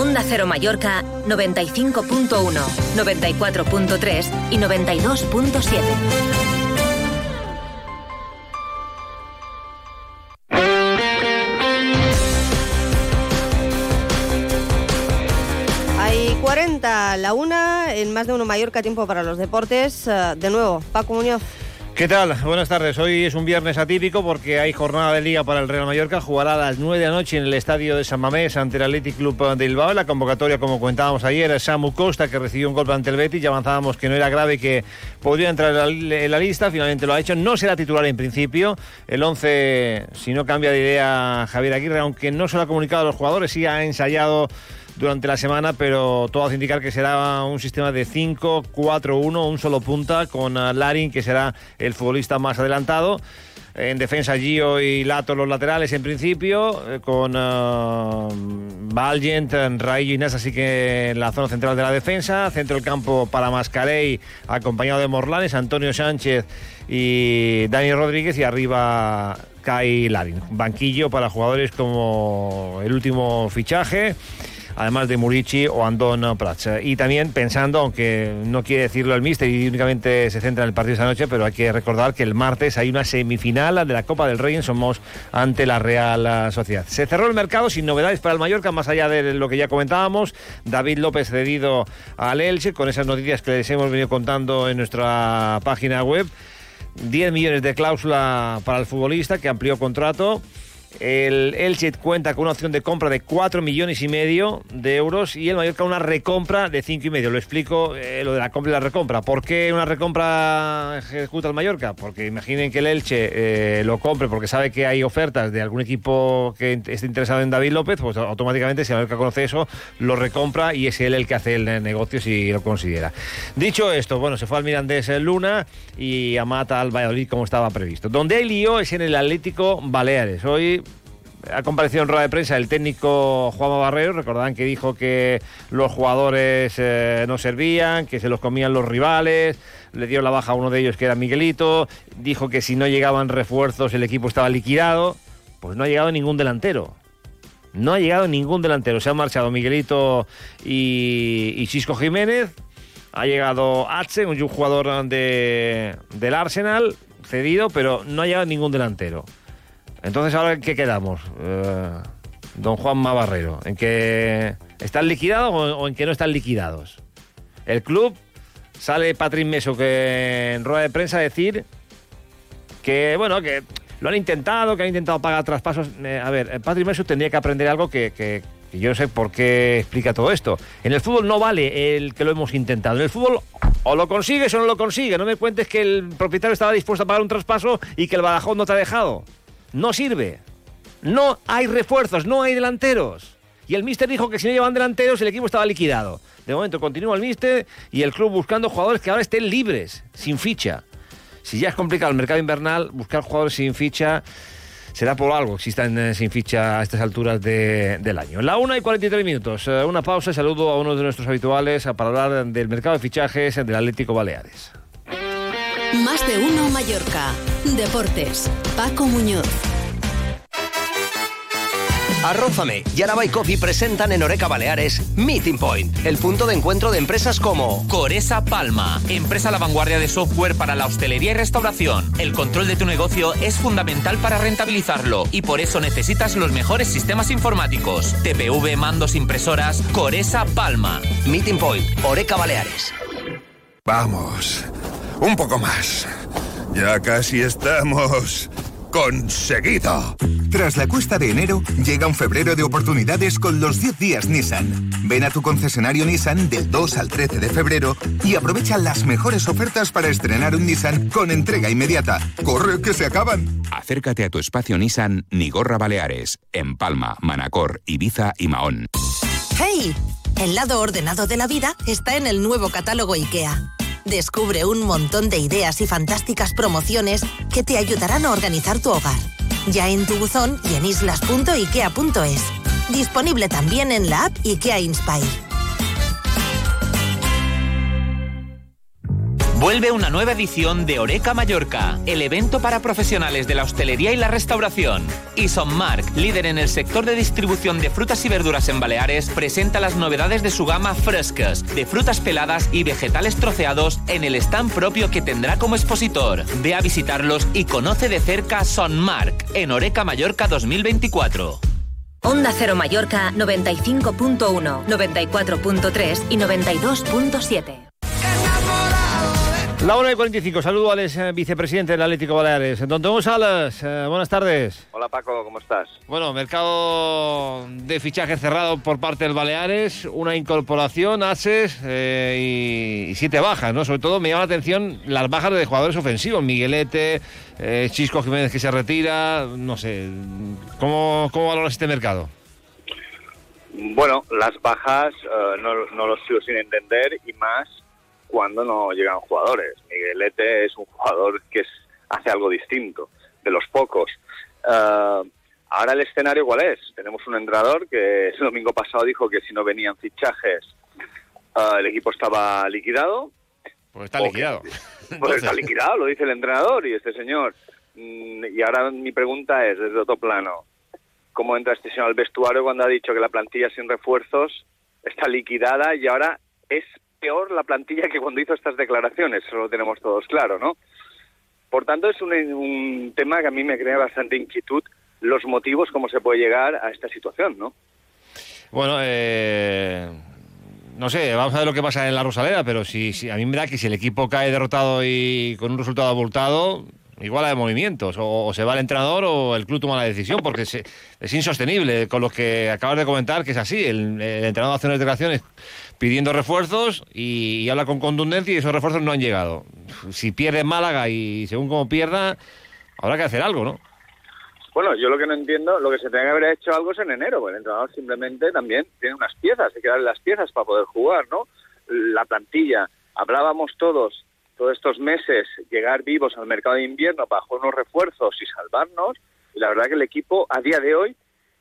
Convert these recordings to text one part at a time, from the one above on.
Onda Cero Mallorca 95.1, 94.3 y 92.7. Hay 40, la una, en más de uno Mallorca, tiempo para los deportes. Eh, De nuevo, Paco Muñoz. ¿Qué tal? Buenas tardes. Hoy es un viernes atípico porque hay jornada de liga para el Real Mallorca. Jugará a las 9 de la noche en el estadio de San Mamés ante el Athletic Club de Bilbao. La convocatoria, como comentábamos ayer, es Samu Costa, que recibió un golpe ante el Betis. Ya avanzábamos que no era grave que podría entrar en la, lista. Finalmente lo ha hecho. No será titular en principio. El 11, si no cambia de idea, Javier Aguirre, aunque no se lo ha comunicado a los jugadores, sí ha ensayado durante la semana, pero todo hace indicar que será un sistema de 5-4-1, un solo punta, con uh, Larin, que será el futbolista más adelantado. En defensa, Gio y Lato los laterales en principio, eh, con uh, Valgent, y Inés, así que en la zona central de la defensa. Centro del campo para Mascarey, acompañado de Morlanes, Antonio Sánchez y Dani Rodríguez. Y arriba Kai Larin. Banquillo para jugadores como el último fichaje además de Murici o Andón Prats. Y también pensando, aunque no quiere decirlo el míster y únicamente se centra en el partido esta noche, pero hay que recordar que el martes hay una semifinal de la Copa del Rey en Somos ante la Real Sociedad. Se cerró el mercado sin novedades para el Mallorca, más allá de lo que ya comentábamos. David López cedido al Elche, con esas noticias que les hemos venido contando en nuestra página web. 10 millones de cláusula para el futbolista que amplió contrato. El Elche cuenta con una opción de compra de 4 millones y medio de euros y el Mallorca una recompra de 5 y medio. Lo explico eh, lo de la compra y la recompra. ¿Por qué una recompra ejecuta el Mallorca? Porque imaginen que el Elche eh, lo compre porque sabe que hay ofertas de algún equipo que esté interesado en David López, pues automáticamente si el Mallorca conoce eso, lo recompra y es él el que hace el negocio si lo considera. Dicho esto, bueno, se fue al Mirandés Luna y a Mata al Valladolid como estaba previsto. Donde hay lío es en el Atlético Baleares. Hoy ha comparecido en rueda de prensa el técnico Juanma Barrero. Recordarán que dijo que los jugadores eh, no servían, que se los comían los rivales. Le dio la baja a uno de ellos que era Miguelito. Dijo que si no llegaban refuerzos el equipo estaba liquidado. Pues no ha llegado ningún delantero. No ha llegado ningún delantero. Se han marchado Miguelito y, y Cisco Jiménez. Ha llegado Atsen, un jugador de, del Arsenal, cedido, pero no ha llegado ningún delantero. Entonces, ¿ahora en qué quedamos? Eh, don Juan Mabarrero, ¿en que están liquidados o, en que no están liquidados? El club sale Patrick Meso que en rueda de prensa a decir que, bueno, que lo han intentado, que han intentado pagar traspasos. Eh, a ver, Patrick Meso tendría que aprender algo que yo no sé por qué explica todo esto. En el fútbol no vale el que lo hemos intentado. En el fútbol o lo consigues o no lo consigues. No me cuentes que el propietario estaba dispuesto a pagar un traspaso y que el Badajoz no te ha dejado no sirve. No hay refuerzos, no hay delanteros. Y el míster dijo que si no llevan delanteros el equipo estaba liquidado. De momento continúa el míster y el club buscando jugadores que ahora estén libres, sin ficha. Si ya es complicado el mercado invernal, buscar jugadores sin ficha será por algo que existan eh, sin ficha a estas alturas de, del año. La 1 y 43 minutos. Eh, una pausa y saludo a uno de nuestros habituales para hablar del mercado de fichajes del Atlético Baleares. Más de uno Mallorca. Deportes. Paco Muñoz. Arrózame y Araba y Coffee presentan en Oreca Baleares Meeting Point, el punto de encuentro de empresas como Coresa Palma, empresa a la vanguardia de software para la hostelería y restauración. El control de tu negocio es fundamental para rentabilizarlo y por eso necesitas los mejores sistemas informáticos. TPV, mandos, impresoras, Coresa Palma. Meeting Point, Oreca Baleares. Vamos, un poco más. Ya casi estamos conseguido. Tras la cuesta de enero, llega un febrero de oportunidades con los 10 días Nissan. Ven a tu concesionario Nissan del 2 al 13 de febrero y aprovecha las mejores ofertas para estrenar un Nissan con entrega inmediata. ¡Corre que se acaban! Acércate a tu espacio Nissan Nigorra Baleares, en Palma, Manacor, Ibiza y Mahón. ¡Hey! El lado ordenado de la vida está en el nuevo catálogo IKEA. Descubre un montón de ideas y fantásticas promociones que te ayudarán a organizar tu hogar. Ya en tu buzón y en islas.ikea.es. Disponible también en la app IKEA Inspire. Vuelve una nueva edición de Oreca Mallorca, el evento para profesionales de la hostelería y la restauración. Y Mark, líder en el sector de distribución de frutas y verduras en Baleares, presenta las novedades de su gama frescas, de frutas peladas y vegetales troceados en el stand propio que tendrá como expositor. Ve a visitarlos y conoce de cerca Mark en Oreca Mallorca 2024. Onda Cero Mallorca 95.1, 94.3 y 92.7. La hora de 45, saludo al eh, vicepresidente del Atlético Baleares. Don Tomás Salas, eh, buenas tardes. Hola Paco, ¿cómo estás? Bueno, mercado de fichaje cerrado por parte del Baleares, una incorporación, ases eh, y, siete bajas, ¿no? Sobre todo me llama la atención las bajas de jugadores ofensivos, Miguelete, Chisco Jiménez que se retira, no sé, ¿cómo, cómo valoras este mercado? Bueno, las bajas no, no lo sigo sin entender y más cuando no llegan jugadores. Miguelete es un jugador que hace algo distinto, de los pocos. Eh, ahora el escenario cuál es? Tenemos un entrenador que el domingo pasado dijo que si no venían fichajes eh, el equipo estaba liquidado. Pues está liquidado. pues está liquidado, lo dice el entrenador y este señor. Mm, y ahora mi pregunta es, desde otro plano, ¿cómo entra este señor al vestuario cuando ha dicho que la plantilla sin refuerzos está liquidada y ahora es peor la plantilla que cuando hizo estas declaraciones, eso lo tenemos todos claro, ¿no? Por tanto, es un, tema que a mí me crea bastante inquietud los motivos, cómo se puede llegar a esta situación, ¿no? Bueno, eh, no sé, vamos a ver lo que pasa en la Rosaleda, pero si, a mí me da que si el equipo cae derrotado y con un resultado abultado, igual hay movimientos, o, se va el entrenador o el club toma la decisión, porque es, insostenible con lo que acabas de comentar, que es así, el, el entrenador hace unas declaraciones pidiendo refuerzos y, habla con contundencia y esos refuerzos no han llegado. Si pierde Málaga y según como pierda, habrá que hacer algo, ¿no? Bueno, yo lo que no entiendo, lo que se tenga que haber hecho algo es en enero, porque el entrenador simplemente también tiene unas piezas, hay que darle las piezas para poder jugar, ¿no? La plantilla, hablábamos todos, todos estos meses, llegar vivos al mercado de invierno jugar unos refuerzos y salvarnos, y la verdad que el equipo a día de hoy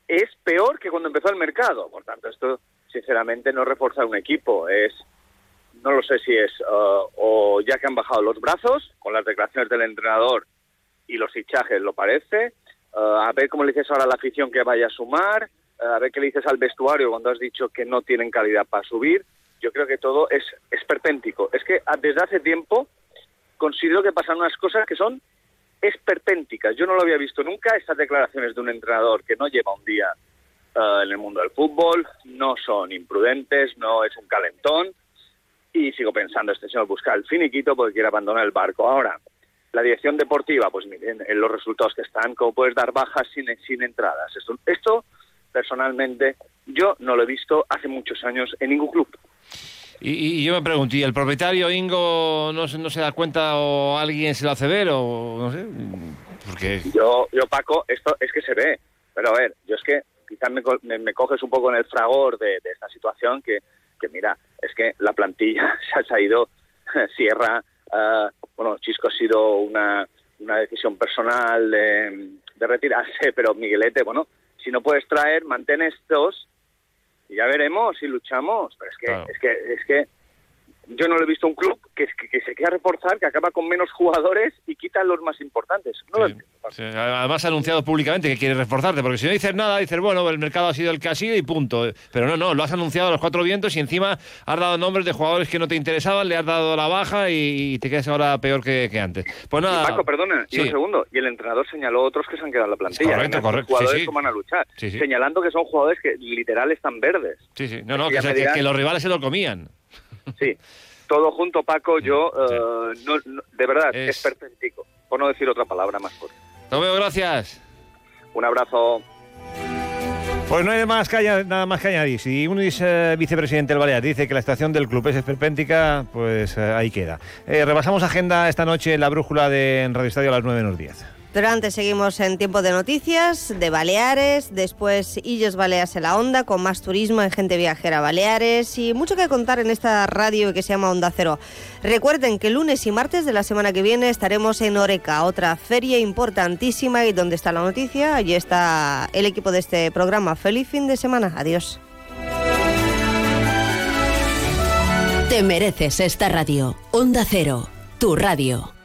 es peor que cuando empezó el mercado, por tanto esto sinceramente no reforzar un equipo, es no lo sé si es uh, o ya que han bajado los brazos con las declaraciones del entrenador y los fichajes, lo parece, uh, a ver cómo le dices ahora a la afición que vaya a sumar, uh, a ver qué le dices al vestuario cuando has dicho que no tienen calidad para subir. Yo creo que todo es esperpéntico. Es que desde hace tiempo considero que pasan unas cosas que son esperpénticas. Yo no lo había visto nunca, estas declaraciones de un entrenador que no lleva un día eh, en el mundo del fútbol, no son imprudentes, no es un calentón y sigo pensando, este señor busca el finiquito porque quiere abandonar el barco. Ahora, la dirección deportiva, pues miren, en los resultados que están, ¿cómo puedes dar bajas sin, sin entradas? Esto, esto, personalmente, yo no lo he visto hace muchos años en ningún club. Y, yo me pregunto, ¿y el propietario Ingo no, no se da cuenta o alguien se lo hace ver o no sé? Porque... Yo, yo, Paco, esto es que se ve. Pero a ver, yo es que quizás me, coges un poco en el fragor de, esta situación que, mira, es que la plantilla se ha ido, Sierra, uh, bueno, Chisco ha sido una, una decisión personal de, retirarse, pero Miguelete, bueno, si no puedes traer, mantén estos y ya veremos si luchamos. Pero es que, es que, es que yo no lo he visto un club que, que, se quiera reforzar, que acaba con menos jugadores y quita los más importantes. Además ha anunciado públicamente que quiere reforzarte, porque si no dices nada, dices, bueno, el mercado ha sido el que ha sido y punto. Pero no, no, lo has anunciado a los cuatro vientos y encima has dado nombres de jugadores que no te interesaban, le has dado la baja y, te quedas ahora peor que, antes. Pues nada. Paco, perdona, y un segundo. Y el entrenador señaló otros que se han quedado en la plantilla. Correcto, correcto. Jugadores que van a luchar. Señalando que son jugadores que literal están verdes. Sí, sí. No, no, que, que los rivales se lo comían. Sí, todo junto, Paco, yo, eh, de verdad, es... perfectico, por no decir otra palabra más fuerte. veo, gracias. Un abrazo. Pues no hay más que nada más que añadir. Si un eh, vicepresidente del Balear dice que la estación del club es esperpéntica, pues eh, ahí queda. repasamos agenda esta noche en la brújula de Radio Estadio a las 9 menos 10. Pero antes seguimos en tiempo de noticias de Baleares, después Illes Baleas en la Onda, con más turismo en Gente Viajera Baleares y mucho que contar en esta radio que se llama Onda Cero. Recuerden que lunes y martes de la semana que viene estaremos en Oreca, otra feria importantísima y donde está la noticia, allí está el equipo de este programa. Feliz fin de semana, adiós. Te mereces esta radio, Onda Cero, tu radio.